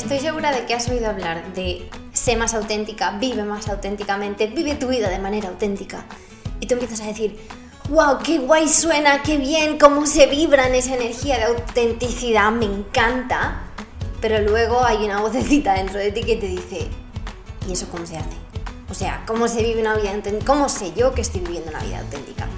estoy segura de que has oído hablar de sé más auténtica, vive más auténticamente, vive tu vida de manera auténtica. Y tú empiezas a decir, wow, qué guay suena, qué bien, cómo se vibra en esa energía de autenticidad, me encanta. Pero luego hay una vocecita dentro de ti que te dice, ¿y eso cómo se hace? O sea, ¿cómo se vive una vida auténtica? ¿Cómo sé yo que estoy viviendo una vida auténtica?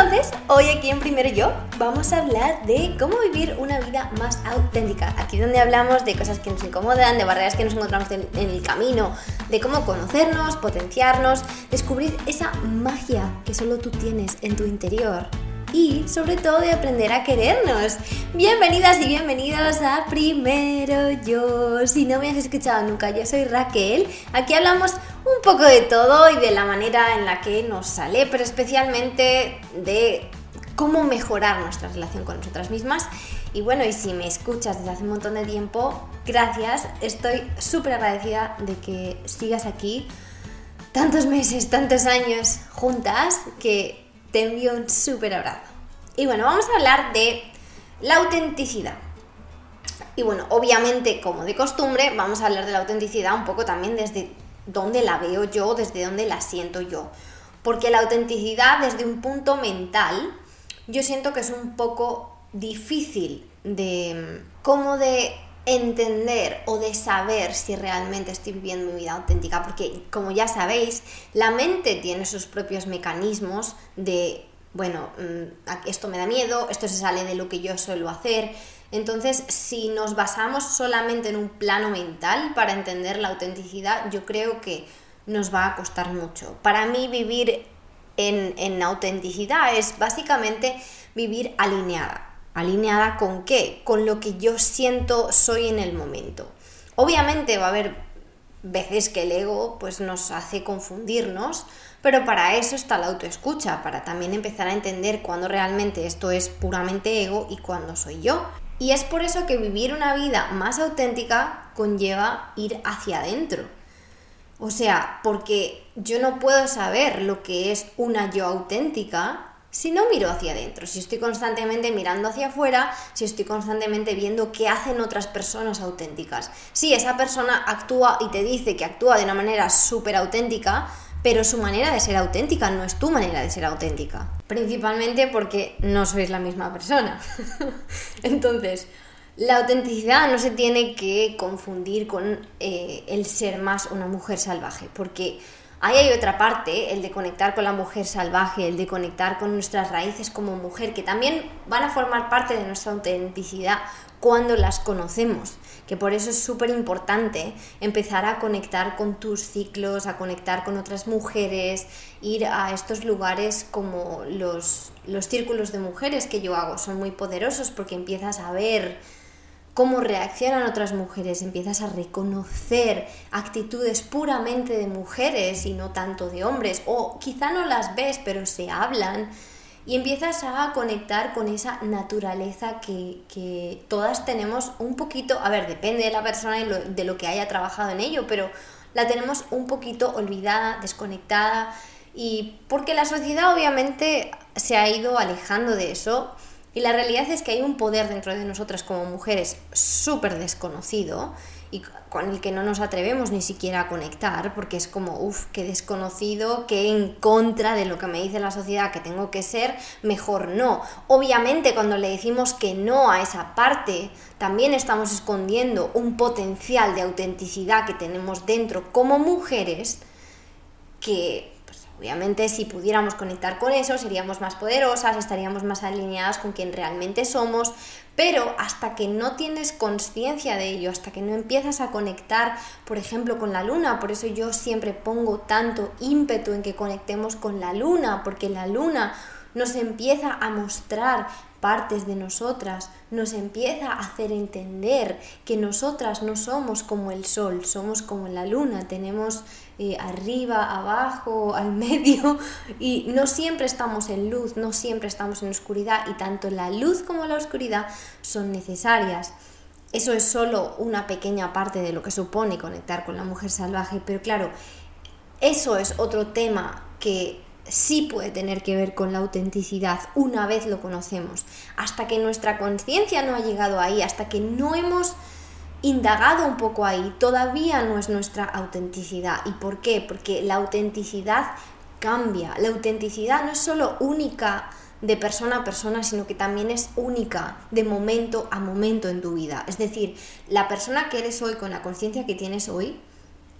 Entonces, hoy aquí en Primero Yo vamos a hablar de cómo vivir una vida más auténtica. Aquí donde hablamos de cosas que nos incomodan, de barreras que nos encontramos en, el camino, de cómo conocernos, potenciarnos, descubrir esa magia que solo tú tienes en tu interior y sobre todo de aprender a querernos. Bienvenidas y bienvenidos a Primero Yo. Si no me has escuchado nunca, yo soy Raquel. Aquí hablamos un poco de todo y de la manera en la que nos sale, pero especialmente de cómo mejorar nuestra relación con nosotras mismas. Y bueno, y si me escuchas desde hace un montón de tiempo, gracias. Estoy súper agradecida de que sigas aquí tantos meses, tantos años juntas, que te envío un súper abrazo. Y bueno, vamos a hablar de la autenticidad. Y bueno, obviamente, como de costumbre, vamos a hablar de la autenticidad un poco también desde dónde la veo yo, desde dónde la siento yo. Porque la autenticidad desde un punto mental, yo siento que es un poco difícil de cómo de entender o de saber si realmente estoy viviendo mi vida auténtica, porque como ya sabéis, la mente tiene sus propios mecanismos de, bueno, mm, esto me da miedo, esto se sale de lo que yo suelo hacer. Entonces, si nos basamos solamente en un plano mental para entender la autenticidad, yo creo que nos va a costar mucho. Para mí vivir en, en autenticidad es básicamente vivir alineada ¿Alineada con qué? Con lo que yo siento soy en el momento. Obviamente va a haber veces que el ego pues nos hace confundirnos, pero para eso está la autoescucha, para también empezar a entender cuándo realmente esto es puramente ego y cuándo soy yo. Y es por eso que vivir una vida más auténtica conlleva ir hacia adentro. O sea, porque yo no puedo saber lo que es una yo auténtica si no miro hacia adentro, si estoy constantemente mirando hacia afuera, si estoy constantemente viendo qué hacen otras personas auténticas. Si esa persona actúa y te dice que actúa de una manera súper auténtica, pero su manera de ser auténtica no es tu manera de ser auténtica. Principalmente porque no sois la misma persona. Entonces, la autenticidad no se tiene que confundir con eh, el ser más una mujer salvaje, porque Ahí hay otra parte, el de conectar con la mujer salvaje, el de conectar con nuestras raíces como mujer, que también van a formar parte de nuestra autenticidad cuando las conocemos, que por eso es súper importante empezar a conectar con tus ciclos, a conectar con otras mujeres, ir a estos lugares como los, los círculos de mujeres que yo hago, son muy poderosos porque empiezas a ver cómo reaccionan otras mujeres, empiezas a reconocer actitudes puramente de mujeres y no tanto de hombres, o quizá no las ves, pero se hablan, y empiezas a conectar con esa naturaleza que, todas tenemos un poquito, a ver, depende de la persona y de lo que haya trabajado en ello, pero la tenemos un poquito olvidada, desconectada, y porque la sociedad obviamente se ha ido alejando de eso, y la realidad es que hay un poder dentro de nosotras como mujeres súper desconocido y con el que no nos atrevemos ni siquiera a conectar, porque es como, uff, qué desconocido, que en contra de lo que me dice la sociedad que tengo que ser, mejor no. Obviamente cuando le decimos que no a esa parte, también estamos escondiendo un potencial de autenticidad que tenemos dentro como mujeres que Obviamente si pudiéramos conectar con eso seríamos más poderosas, estaríamos más alineadas con quien realmente somos, pero hasta que no tienes conciencia de ello, hasta que no empiezas a conectar, por ejemplo, con la luna, por eso yo siempre pongo tanto ímpetu en que conectemos con la luna, porque la luna nos empieza a mostrar partes de nosotras, nos empieza a hacer entender que nosotras no somos como el sol, somos como la luna, tenemos eh, arriba, abajo, al medio y no siempre estamos en luz, no siempre estamos en oscuridad y tanto la luz como la oscuridad son necesarias. Eso es solo una pequeña parte de lo que supone conectar con la mujer salvaje, pero claro, eso es otro tema que sí puede tener que ver con la autenticidad una vez lo conocemos. Hasta que nuestra conciencia no ha llegado ahí, hasta que no hemos indagado un poco ahí, todavía no es nuestra autenticidad. ¿Y por qué? Porque la autenticidad cambia. La autenticidad no es solo única de persona a persona, sino que también es única de momento a momento en tu vida. Es decir, la persona que eres hoy con la conciencia que tienes hoy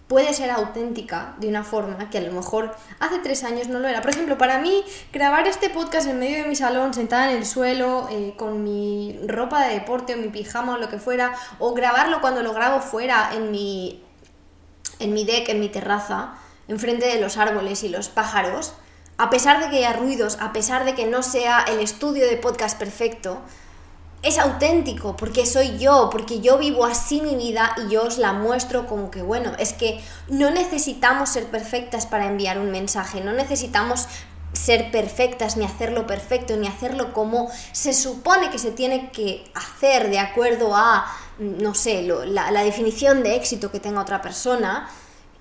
puede ser auténtica de una forma que a lo mejor hace tres años no lo era. Por ejemplo, para mí, grabar este podcast en medio de mi salón, sentada en el suelo, eh, con mi ropa de deporte o mi pijama o lo que fuera, o grabarlo cuando lo grabo fuera en mi, en mi deck, en mi terraza, enfrente de los árboles y los pájaros, a pesar de que haya ruidos, a pesar de que no sea el estudio de podcast perfecto, es auténtico, porque soy yo, porque yo vivo así mi vida y yo os la muestro como que, bueno, es que no necesitamos ser perfectas para enviar un mensaje, no necesitamos ser perfectas, ni hacerlo perfecto, ni hacerlo como se supone que se tiene que hacer de acuerdo a, no sé, la, la definición de éxito que tenga otra persona,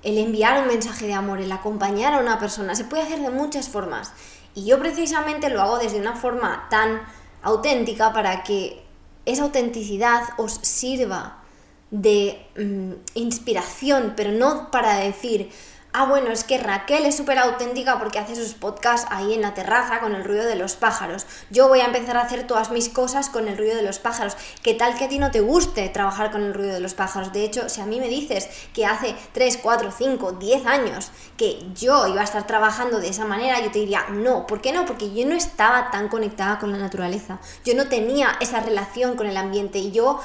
el enviar un mensaje de amor, el acompañar a una persona, se puede hacer de muchas formas. Y yo precisamente lo hago desde una forma tan auténtica para que esa autenticidad os sirva de mm, inspiración, pero no para decir, ah, bueno, es que Raquel es súper auténtica porque hace sus podcasts ahí en la terraza con el ruido de los pájaros. Yo voy a empezar a hacer todas mis cosas con el ruido de los pájaros. ¿Qué tal que a ti no te guste trabajar con el ruido de los pájaros? De hecho, si a mí me dices que hace 3, 4, 5, 10 años que yo iba a estar trabajando de esa manera, yo te diría, no, ¿por qué no? Porque yo no estaba tan conectada con la naturaleza. Yo no tenía esa relación con el ambiente y yo,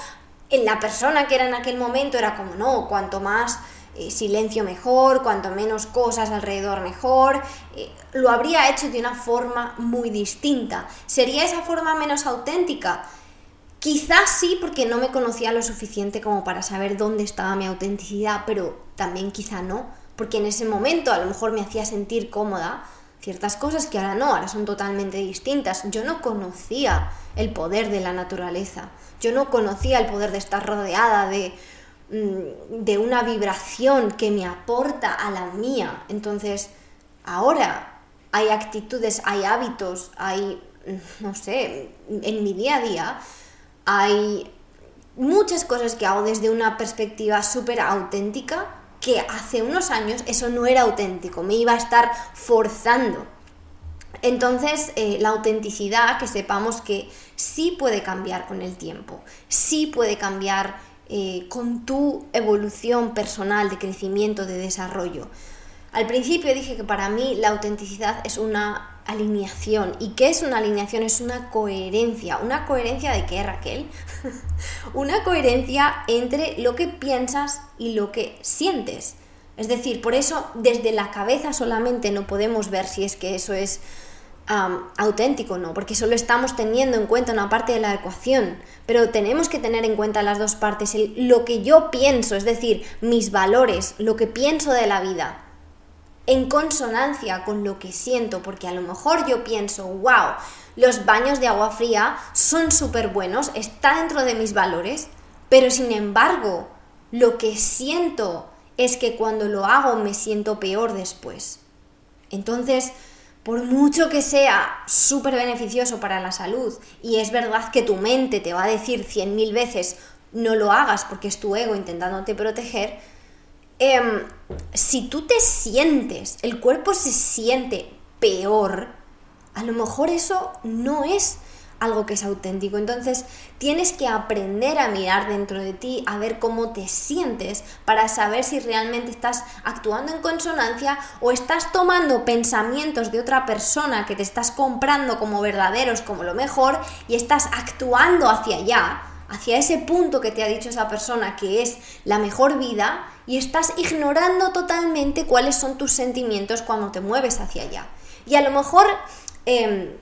en la persona que era en aquel momento, era como, no, cuanto más eh, silencio mejor, cuanto menos cosas alrededor mejor, eh, lo habría hecho de una forma muy distinta. ¿Sería esa forma menos auténtica? Quizás sí, porque no me conocía lo suficiente como para saber dónde estaba mi autenticidad, pero también quizá no, porque en ese momento a lo mejor me hacía sentir cómoda ciertas cosas que ahora no, ahora son totalmente distintas. Yo no conocía el poder de la naturaleza, yo no conocía el poder de estar rodeada de de una vibración que me aporta a la mía. Entonces, ahora hay actitudes, hay hábitos, hay, mm, no sé, en mi día a día hay muchas cosas que hago desde una perspectiva súper auténtica que hace unos años eso no era auténtico, me iba a estar forzando. Entonces, eh, la autenticidad, que sepamos que sí puede cambiar con el tiempo, sí puede cambiar eh, con tu evolución personal de crecimiento, de desarrollo. Al principio dije que para mí la autenticidad es una alineación. ¿Y qué es una alineación? Es una coherencia. ¿Una coherencia de qué, Raquel? una coherencia entre lo que piensas y lo que sientes. Es decir, por eso desde la cabeza solamente no podemos ver si es que eso es auténtico, ¿no? Porque solo estamos teniendo en cuenta una parte de la ecuación, pero tenemos que tener en cuenta las dos partes, lo que yo pienso, es decir, mis valores, lo que pienso de la vida, en consonancia con lo que siento, porque a lo mejor yo pienso, wow, los baños de agua fría son súper buenos, está dentro de mis valores, pero sin embargo, lo que siento es que cuando lo hago me siento peor después. Entonces, por mucho que sea súper beneficioso para la salud, y es verdad que tu mente te va a decir cien mil veces no lo hagas porque es tu ego intentándote proteger, em, si tú te sientes, el cuerpo se siente peor, a lo mejor eso no es algo que es auténtico. Entonces tienes que aprender a mirar dentro de ti, a ver cómo te sientes para saber si realmente estás actuando en consonancia o estás tomando pensamientos de otra persona que te estás comprando como verdaderos, como lo mejor, y estás actuando hacia allá hacia ese punto que te ha dicho esa persona que es la mejor vida y estás ignorando totalmente cuáles son tus sentimientos cuando te mueves hacia allá. Y a lo mejor em,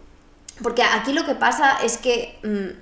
porque aquí lo que pasa es que mm,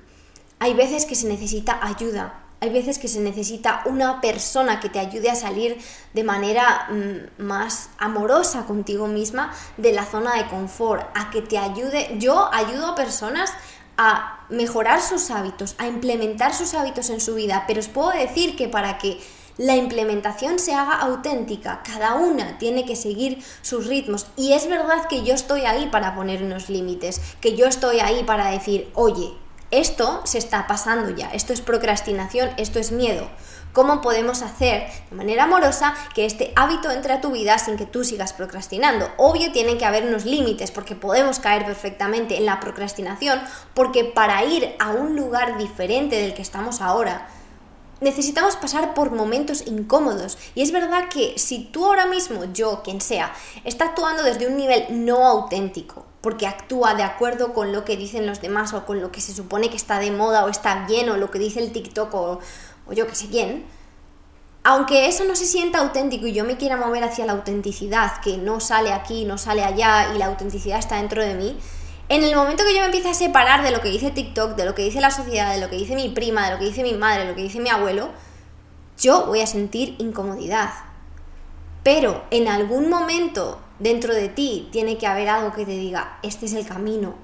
hay veces que se necesita ayuda, hay veces que se necesita una persona que te ayude a salir de manera mm, más amorosa contigo misma de la zona de confort, a que te ayude. Yo ayudo a personas a mejorar sus hábitos, a implementar sus hábitos en su vida, pero os puedo decir que para que la implementación se haga auténtica, cada una tiene que seguir sus ritmos y es verdad que yo estoy ahí para poner unos límites, que yo estoy ahí para decir, oye, esto se está pasando ya, esto es procrastinación, esto es miedo. ¿Cómo podemos hacer de manera amorosa que este hábito entre a tu vida sin que tú sigas procrastinando? Obvio tienen que haber unos límites porque podemos caer perfectamente en la procrastinación porque para ir a un lugar diferente del que estamos ahora, necesitamos pasar por momentos incómodos. Y es verdad que si tú ahora mismo, yo, quien sea, está actuando desde un nivel no auténtico, porque actúa de acuerdo con lo que dicen los demás o con lo que se supone que está de moda o está bien o lo que dice el TikTok o, o yo que sé quién, aunque eso no se sienta auténtico y yo me quiera mover hacia la autenticidad, que no sale aquí, no sale allá y la autenticidad está dentro de mí, en el momento que yo me empiece a separar de lo que dice TikTok, de lo que dice la sociedad, de lo que dice mi prima, de lo que dice mi madre, de lo que dice mi abuelo, yo voy a sentir incomodidad. Pero en algún momento dentro de ti tiene que haber algo que te diga, este es el camino.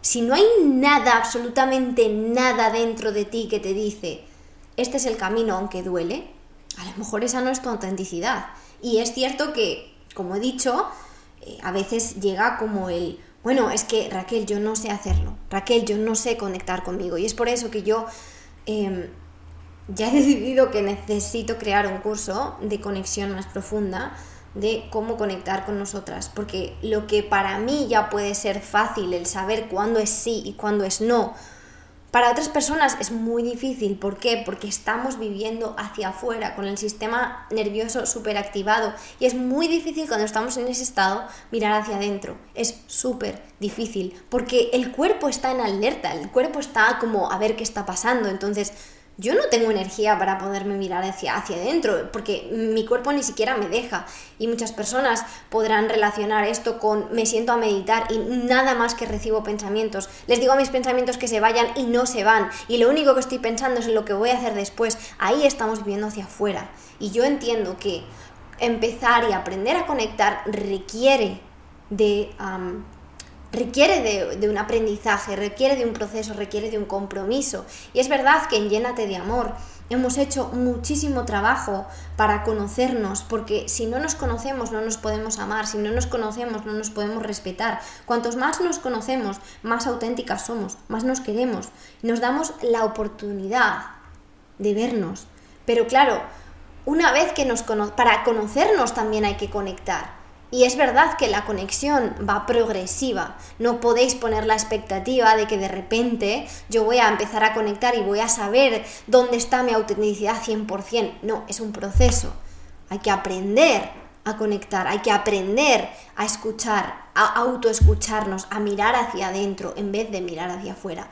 Si no hay nada, absolutamente nada dentro de ti que te dice, este es el camino aunque duele, a lo mejor esa no es tu autenticidad. Y es cierto que, como he dicho, eh, a veces llega como el, bueno, es que Raquel, yo no sé hacerlo. Raquel, yo no sé conectar conmigo. Y es por eso que yo em, ya he decidido que necesito crear un curso de conexión más profunda de cómo conectar con nosotras. Porque lo que para mí ya puede ser fácil, el saber cuándo es sí y cuándo es no, para otras personas es muy difícil. ¿Por qué? Porque estamos viviendo hacia afuera, con el sistema nervioso superactivado. Y es muy difícil cuando estamos en ese estado mirar hacia adentro. Es súper difícil. Porque el cuerpo está en alerta, el cuerpo está como a ver qué está pasando. Entonces, yo no tengo energía para poderme mirar hacia, hacia adentro, porque mi cuerpo ni siquiera me deja. Y muchas personas podrán relacionar esto con me siento a meditar y nada más que recibo pensamientos. Les digo a mis pensamientos que se vayan y no se van. Y lo único que estoy pensando es en lo que voy a hacer después. Ahí estamos viviendo hacia afuera. Y yo entiendo que empezar y aprender a conectar requiere de requiere de, un aprendizaje, requiere de un proceso, requiere de un compromiso. Y es verdad que en Llénate de Amor hemos hecho muchísimo trabajo para conocernos, porque si no nos conocemos no nos podemos amar, si no nos conocemos no nos podemos respetar. Cuantos más nos conocemos, más auténticas somos, más nos queremos, nos damos la oportunidad de vernos. Pero claro, una vez que nos conocemos, para conocernos también hay que conectar. Y es verdad que la conexión va progresiva. No podéis poner la expectativa de que de repente yo voy a empezar a conectar y voy a saber dónde está mi autenticidad 100%. No, es un proceso. Hay que aprender a conectar, hay que aprender a escuchar, a autoescucharnos, a mirar hacia adentro en vez de mirar hacia afuera.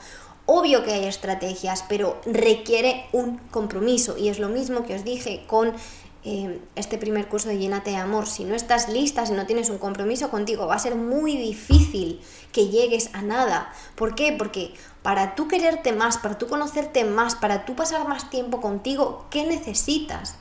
Obvio que hay estrategias, pero requiere un compromiso y es lo mismo que os dije con Em, este primer curso de Llénate de Amor, si no estás lista, si no tienes un compromiso contigo, va a ser muy difícil que llegues a nada. ¿Por qué? Porque para tú quererte más, para tú conocerte más, para tú pasar más tiempo contigo, ¿qué necesitas?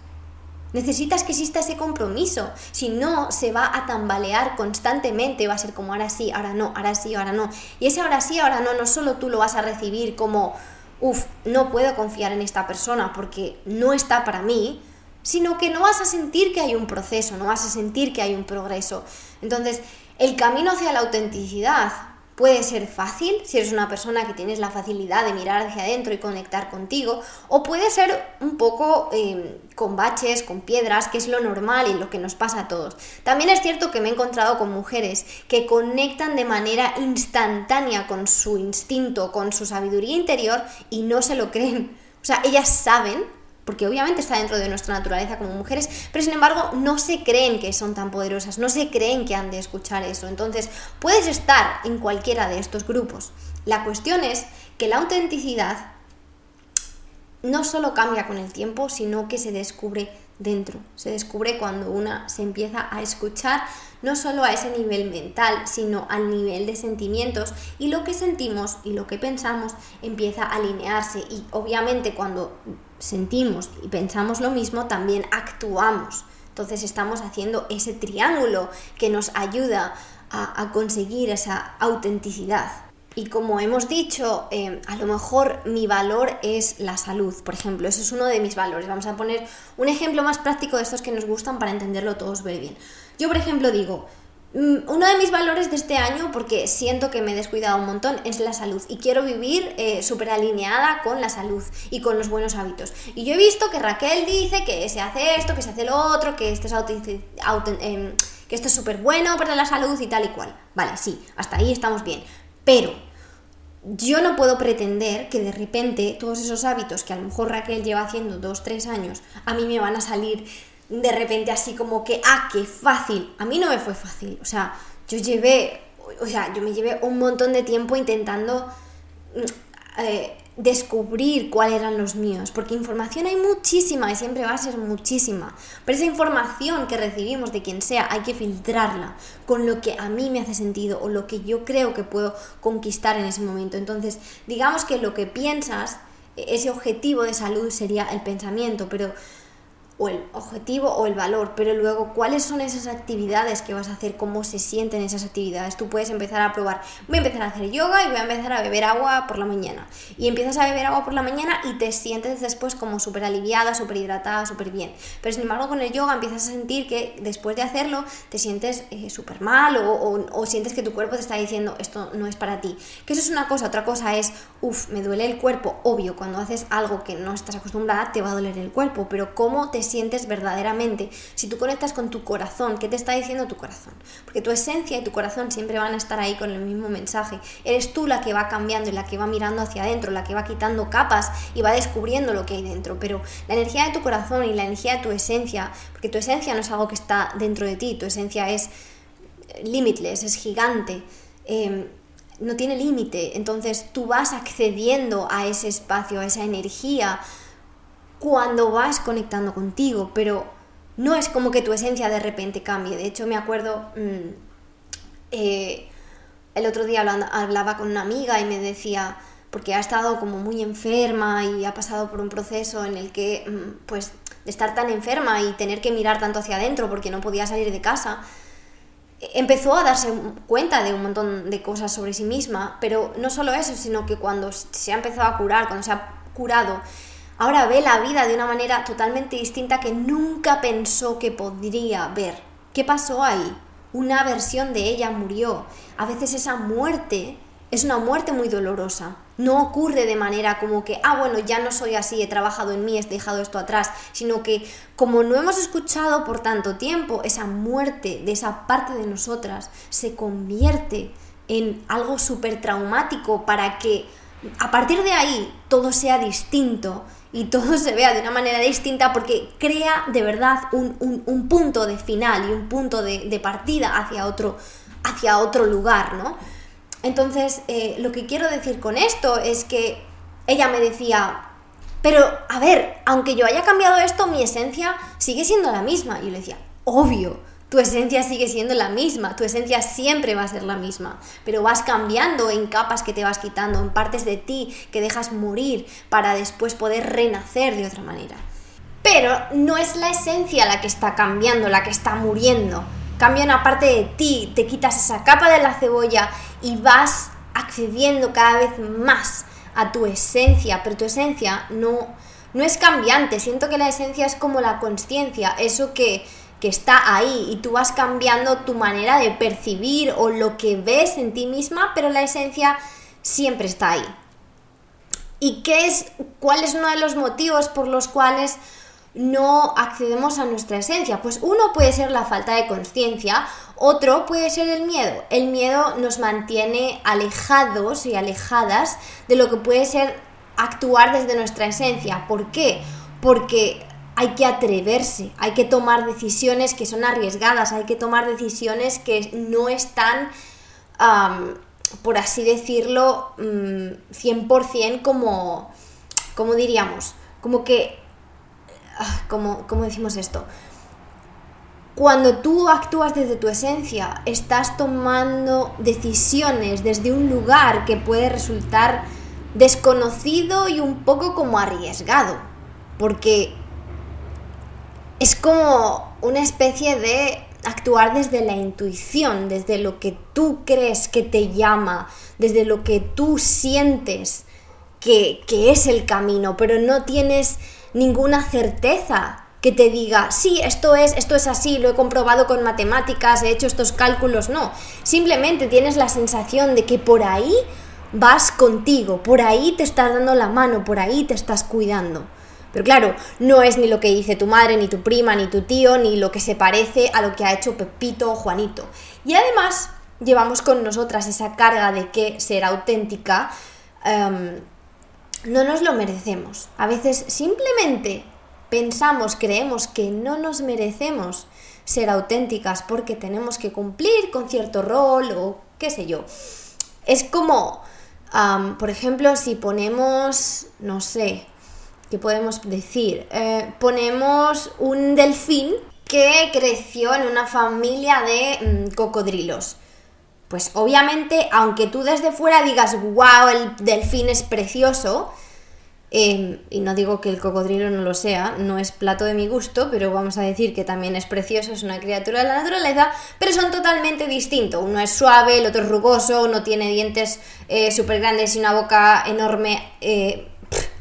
Necesitas que exista ese compromiso. Si no, se va a tambalear constantemente. Va a ser como ahora sí, ahora no, ahora sí, ahora no. Y ese ahora sí, ahora no, no solo tú lo vas a recibir como, uff, no puedo confiar en esta persona porque no está para mí, sino que no vas a sentir que hay un proceso, no vas a sentir que hay un progreso. Entonces, el camino hacia la autenticidad puede ser fácil si eres una persona que tienes la facilidad de mirar hacia adentro y conectar contigo, o puede ser un poco em, con baches, con piedras, que es lo normal y lo que nos pasa a todos. También es cierto que me he encontrado con mujeres que conectan de manera instantánea con su instinto, con su sabiduría interior y no se lo creen. O sea, ellas saben porque obviamente está dentro de nuestra naturaleza como mujeres, pero sin embargo no se creen que son tan poderosas, no se creen que han de escuchar eso. Entonces, puedes estar en cualquiera de estos grupos. La cuestión es que la autenticidad no solo cambia con el tiempo, sino que se descubre dentro. Se descubre cuando una se empieza a escuchar no solo a ese nivel mental, sino al nivel de sentimientos y lo que sentimos y lo que pensamos empieza a alinearse y obviamente cuando sentimos y pensamos lo mismo, también actuamos. Entonces estamos haciendo ese triángulo que nos ayuda a, conseguir esa autenticidad. Y como hemos dicho, eh, a lo mejor mi valor es la salud, por ejemplo, eso es uno de mis valores. Vamos a poner un ejemplo más práctico de estos que nos gustan para entenderlo todos muy bien. Yo, por ejemplo, digo, uno de mis valores de este año, porque siento que me he descuidado un montón, es la salud. Y quiero vivir eh, súper alineada con la salud y con los buenos hábitos. Y yo he visto que Raquel dice que se hace esto, que se hace lo otro, que esto es, em, que esto es súper bueno para la salud y tal y cual. Vale, sí, hasta ahí estamos bien. Pero yo no puedo pretender que de repente todos esos hábitos que a lo mejor Raquel lleva haciendo dos, tres años, a mí me van a salir de repente así como que, ah, qué fácil. A mí no me fue fácil. O sea, yo llevé, o sea, yo me llevé un montón de tiempo intentando mm, eh, descubrir cuáles eran los míos, porque información hay muchísima y siempre va a ser muchísima, pero esa información que recibimos de quien sea hay que filtrarla con lo que a mí me hace sentido o lo que yo creo que puedo conquistar en ese momento. Entonces, digamos que lo que piensas, e-, ese objetivo de salud sería el pensamiento, pero o el objetivo o el valor, pero luego cuáles son esas actividades que vas a hacer, cómo se sienten esas actividades. Tú puedes empezar a probar, voy a empezar a hacer yoga y voy a empezar a beber agua por la mañana. Y empiezas a beber agua por la mañana y te sientes después como súper aliviada, súper hidratada, súper bien. Pero sin embargo con el yoga empiezas a sentir que después de hacerlo te sientes eh, súper mal o, o, sientes que tu cuerpo te está diciendo esto no es para ti. Que eso es una cosa, otra cosa es, uff, me duele el cuerpo. Obvio, cuando haces algo que no estás acostumbrada te va a doler el cuerpo, pero cómo te sientes verdaderamente, si tú conectas con tu corazón, ¿qué te está diciendo tu corazón? Porque tu esencia y tu corazón siempre van a estar ahí con el mismo mensaje. Eres tú la que va cambiando y la que va mirando hacia adentro, la que va quitando capas y va descubriendo lo que hay dentro. Pero la energía de tu corazón y la energía de tu esencia, porque tu esencia no es algo que está dentro de ti, tu esencia es limitless, es gigante. Em, no tiene límite, entonces tú vas accediendo a ese espacio, a esa energía, cuando vas conectando contigo, pero no es como que tu esencia de repente cambie. De hecho, me acuerdo, mm, eh, el otro día hablaba con una amiga y me decía, porque ha estado como muy enferma y ha pasado por un proceso en el que, mm, pues, de estar tan enferma y tener que mirar tanto hacia adentro porque no podía salir de casa, empezó a darse cuenta de un montón de cosas sobre sí misma, pero no solo eso, sino que cuando se ha empezado a curar, cuando se ha curado, ahora ve la vida de una manera totalmente distinta que nunca pensó que podría ver. ¿Qué pasó ahí? Una versión de ella murió. A veces esa muerte es una muerte muy dolorosa. No ocurre de manera como que, ah, bueno, ya no soy así, he trabajado en mí, he dejado esto atrás, sino que como no hemos escuchado por tanto tiempo, esa muerte de esa parte de nosotras se convierte en algo súper traumático para que a partir de ahí todo sea distinto y todo se vea de una manera distinta porque crea de verdad un, punto de final y un punto de, partida hacia otro, hacia otro lugar, ¿no? Entonces, eh, lo que quiero decir con esto es que ella me decía, pero a ver, aunque yo haya cambiado esto, mi esencia sigue siendo la misma. Y yo le decía, obvio, tu esencia sigue siendo la misma, tu esencia siempre va a ser la misma, pero vas cambiando en capas que te vas quitando, en partes de ti que dejas morir para después poder renacer de otra manera. Pero no es la esencia la que está cambiando, la que está muriendo. Cambia una parte de ti, te quitas esa capa de la cebolla y vas accediendo cada vez más a tu esencia, pero tu esencia no, no es cambiante. Siento que la esencia es como la conciencia, eso que que está ahí y tú vas cambiando tu manera de percibir o lo que ves en ti misma, pero la esencia siempre está ahí. ¿Y qué es, cuál es uno de los motivos por los cuales no accedemos a nuestra esencia? Pues uno puede ser la falta de conciencia, otro puede ser el miedo. El miedo nos mantiene alejados y alejadas de lo que puede ser actuar desde nuestra esencia. ¿Por qué? Porque hay que atreverse, hay que tomar decisiones que son arriesgadas, hay que tomar decisiones que no están, por así decirlo, 100% mm, como, como diríamos, como que, ah, como, ¿cómo decimos esto? Cuando tú actúas desde tu esencia, estás tomando decisiones desde un lugar que puede resultar desconocido y un poco como arriesgado, porque es como una especie de actuar desde la intuición, desde lo que tú crees que te llama, desde lo que tú sientes que, es el camino, pero no tienes ninguna certeza que te diga, sí, esto es, esto es así, lo he comprobado con matemáticas, he hecho estos cálculos, no. Simplemente tienes la sensación de que por ahí vas contigo, por ahí te estás dando la mano, por ahí te estás cuidando. Pero claro, no es ni lo que dice tu madre, ni tu prima, ni tu tío, ni lo que se parece a lo que ha hecho Pepito o Juanito. Y además llevamos con nosotras esa carga de que ser auténtica em, no nos lo merecemos. A veces simplemente pensamos, creemos que no nos merecemos ser auténticas porque tenemos que cumplir con cierto rol o qué sé yo. Es como, por ejemplo, si ponemos, no sé, ¿qué podemos decir? Eh, ponemos un delfín que creció en una familia de mm, cocodrilos. Pues obviamente, aunque tú desde fuera digas, wow, el delfín es precioso, Em, y no digo que el cocodrilo no lo sea, no es plato de mi gusto, pero vamos a decir que también es precioso, es una criatura de la naturaleza, pero son totalmente distintos. Uno es suave, el otro es rugoso, uno tiene dientes eh, súper grandes y una boca enorme, eh,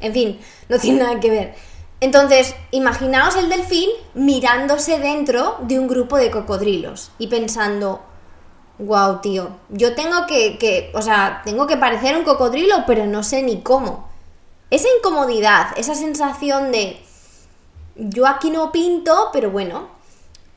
en fin, no tiene nada que ver. Entonces, imaginaos el delfín mirándose dentro de un grupo de cocodrilos y pensando, wow, tío, yo tengo que, que, o sea, tengo que parecer un cocodrilo, pero no sé ni cómo. Esa incomodidad, esa sensación de yo aquí no pinto, pero bueno,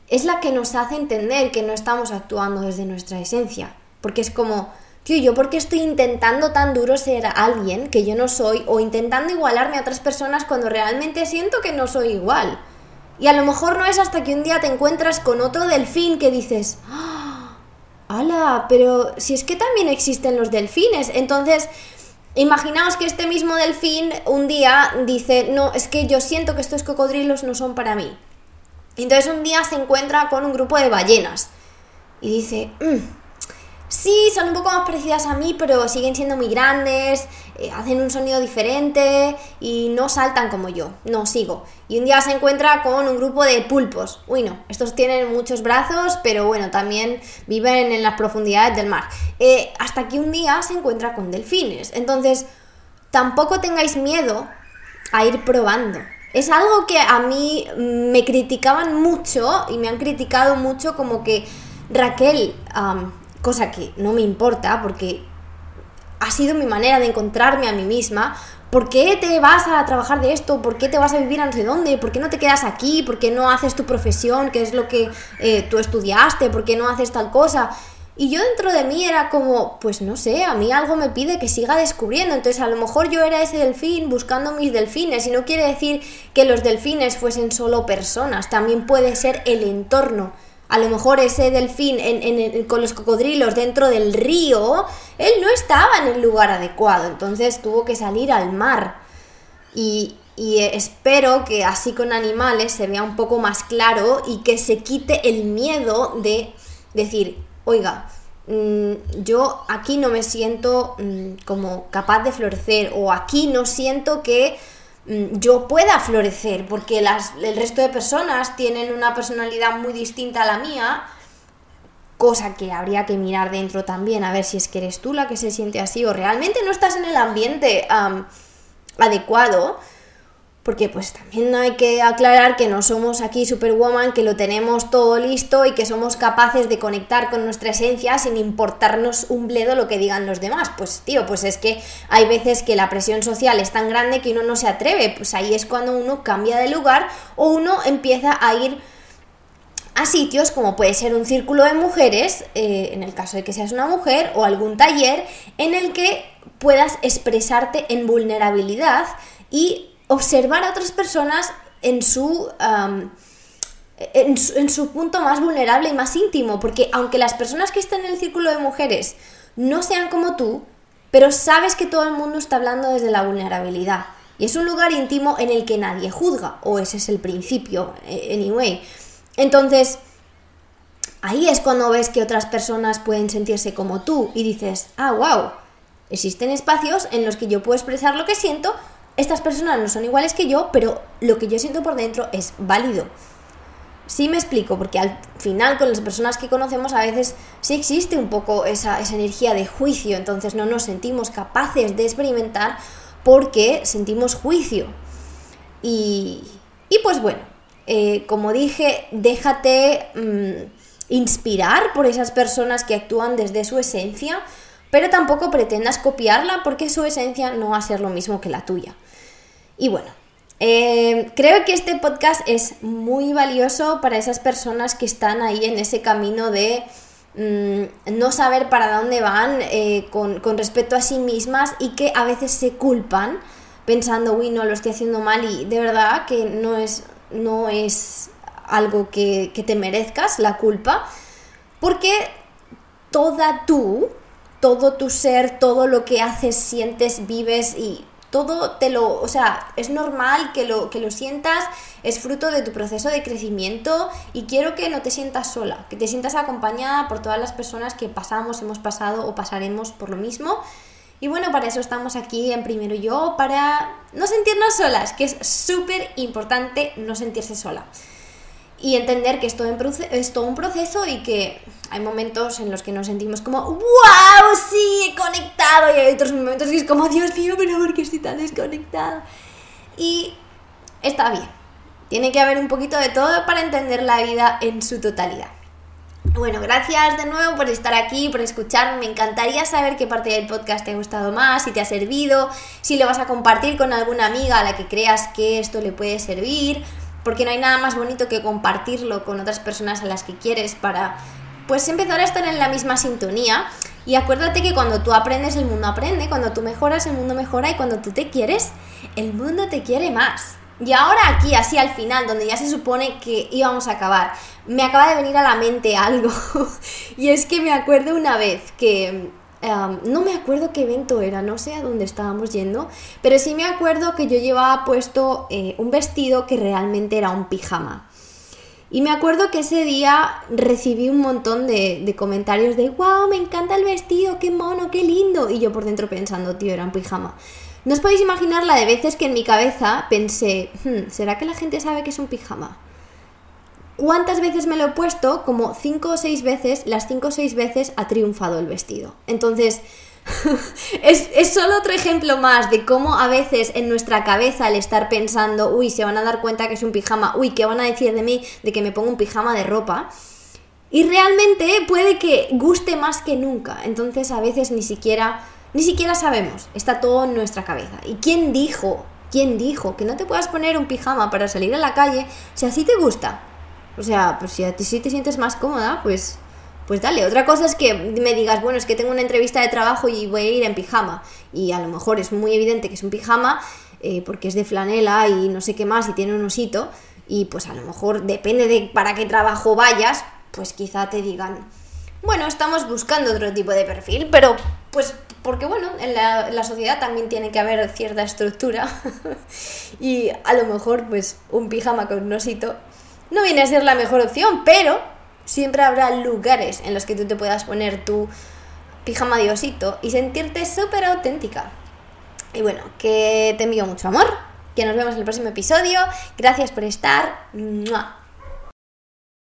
es la que nos hace entender que no estamos actuando desde nuestra esencia. Porque es como, tío, ¿yo por qué estoy intentando tan duro ser alguien que yo no soy o intentando igualarme a otras personas cuando realmente siento que no soy igual? Y a lo mejor no es hasta que un día te encuentras con otro delfín que dices, ¡Ah! ¡Hala! Pero si es que también existen los delfines. Entonces, Imaginaos que este mismo delfín un día dice, no, es que yo siento que estos cocodrilos no son para mí. Entonces un día se encuentra con un grupo de ballenas y dice, mm, Sí, son un poco más parecidas a mí, pero siguen siendo muy grandes, eh, hacen un sonido diferente y no saltan como yo. No, sigo. Y un día se encuentra con un grupo de pulpos. Uy, no, estos tienen muchos brazos, pero bueno, también viven en las profundidades del mar. Eh, hasta que un día se encuentra con delfines. Entonces, tampoco tengáis miedo a ir probando. Es algo que a mí me criticaban mucho y me han criticado mucho como que Raquel cosa que no me importa porque ha sido mi manera de encontrarme a mí misma. ¿Por qué te vas a trabajar de esto? ¿Por qué te vas a vivir a no sé dónde? ¿Por qué no te quedas aquí? ¿Por qué no haces tu profesión, que es lo que eh, tú estudiaste? ¿Por qué no haces tal cosa? Y yo dentro de mí era como, pues no sé, a mí algo me pide que siga descubriendo. Entonces a lo mejor yo era ese delfín buscando mis delfines. Y no quiere decir que los delfines fuesen solo personas, también puede ser el entorno a lo mejor ese delfín con los cocodrilos dentro del río, él no estaba en el lugar adecuado, entonces tuvo que salir al mar. Y, espero que así con animales se vea un poco más claro y que se quite el miedo de decir, oiga, mm, yo aquí no me siento mm, como capaz de florecer o aquí no siento que yo pueda florecer, porque las, el resto de personas tienen una personalidad muy distinta a la mía, cosa que habría que mirar dentro también, a ver si es que eres tú la que se siente así o realmente no estás en el ambiente adecuado porque pues también hay que aclarar que no somos aquí Superwoman, que lo tenemos todo listo y que somos capaces de conectar con nuestra esencia sin importarnos un bledo lo que digan los demás. Pues tío, pues es que hay veces que la presión social es tan grande que uno no se atreve, pues ahí es cuando uno cambia de lugar o uno empieza a ir a sitios como puede ser un círculo de mujeres, eh, en el caso de que seas una mujer, o algún taller en el que puedas expresarte en vulnerabilidad y observar a otras personas en su, en su, punto más vulnerable y más íntimo, porque aunque las personas que están en el círculo de mujeres no sean como tú, pero sabes que todo el mundo está hablando desde la vulnerabilidad. Y es un lugar íntimo en el que nadie juzga, o ese es el principio, eh, anyway. Entonces, ahí es cuando ves que otras personas pueden sentirse como tú y dices, ah, wow, existen espacios en los que yo puedo expresar lo que siento estas personas no son iguales que yo, pero lo que yo siento por dentro es válido. Sí me explico, porque al final con las personas que conocemos a veces sí existe un poco esa, energía de juicio, entonces no nos sentimos capaces de experimentar porque sentimos juicio. Y, y pues bueno, Eh, como dije, déjate mm, inspirar por esas personas que actúan desde su esencia, pero tampoco pretendas copiarla porque su esencia no va a ser lo mismo que la tuya. Y bueno, eh, creo que este podcast es muy valioso para esas personas que están ahí en ese camino de mm, no saber para dónde van eh, con, respecto a sí mismas y que a veces se culpan pensando, uy, no, lo estoy haciendo mal y de verdad que no es, no es algo que, que te merezcas, la culpa, porque toda tú, todo tu ser, todo lo que haces, sientes, vives y todo te lo, o sea, es normal que lo, que lo sientas, es fruto de tu proceso de crecimiento y quiero que no te sientas sola, que te sientas acompañada por todas las personas que pasamos, hemos pasado o pasaremos por lo mismo. Y bueno, para eso estamos aquí en Primero Yo, para no sentirnos solas, que es súper importante no sentirse sola y entender que es todo, es un proceso y que hay momentos en los que nos sentimos como ¡Wow! Sí, he conectado y hay otros momentos que es como Dios mío, pero ¿por qué estoy tan desconectada? Y está bien. Tiene que haber un poquito de todo para entender la vida en su totalidad. Bueno, gracias de nuevo por estar aquí, por escucharme. Me encantaría saber qué parte del podcast te ha gustado más, si te ha servido, si lo vas a compartir con alguna amiga a la que creas que esto le puede servir porque no hay nada más bonito que compartirlo con otras personas a las que quieres para pues empezar a estar en la misma sintonía. Y acuérdate que cuando tú aprendes, el mundo aprende, cuando tú mejoras, el mundo mejora y cuando tú te quieres, el mundo te quiere más. Y ahora aquí, así al final, donde ya se supone que íbamos a acabar, me acaba de venir a la mente algo. y es que me acuerdo una vez que no me acuerdo qué evento era, no sé a dónde estábamos yendo, pero sí me acuerdo que yo llevaba puesto eh, un vestido que realmente era un pijama. Y me acuerdo que ese día recibí un montón de, comentarios de, wow, me encanta el vestido, qué mono, qué lindo. Y yo por dentro pensando, tío, era un pijama. No os podéis imaginar la de veces que en mi cabeza pensé, hmm, ¿será que la gente sabe que es un pijama? ¿Cuántas veces me lo he puesto? Como cinco o seis veces, las cinco o seis veces ha triunfado el vestido. Entonces, es, es, solo otro ejemplo más de cómo a veces en nuestra cabeza al estar pensando, uy, se van a dar cuenta que es un pijama, uy, ¿qué van a decir de mí de que me pongo un pijama de ropa? Y realmente puede que guste más que nunca. Entonces a veces ni siquiera, ni siquiera sabemos. Está todo en nuestra cabeza. ¿Y quién dijo? ¿Quién dijo que no te puedas poner un pijama para salir a la calle si así te gusta? O sea, pues si a ti sí te sientes más cómoda, pues, pues dale. Otra cosa es que me digas, bueno, es que tengo una entrevista de trabajo y voy a ir en pijama. Y a lo mejor es muy evidente que es un pijama eh, porque es de flanela y no sé qué más y tiene un osito. Y pues a lo mejor depende de para qué trabajo vayas, pues quizá te digan, bueno, estamos buscando otro tipo de perfil, pero pues porque bueno, en la, la, sociedad también tiene que haber cierta estructura y a lo mejor pues un pijama con un osito no viene a ser la mejor opción, pero siempre habrá lugares en los que tú te puedas poner tu pijama de osito y sentirte súper auténtica. Y bueno, que te envío mucho amor, que nos vemos en el próximo episodio. Gracias por estar.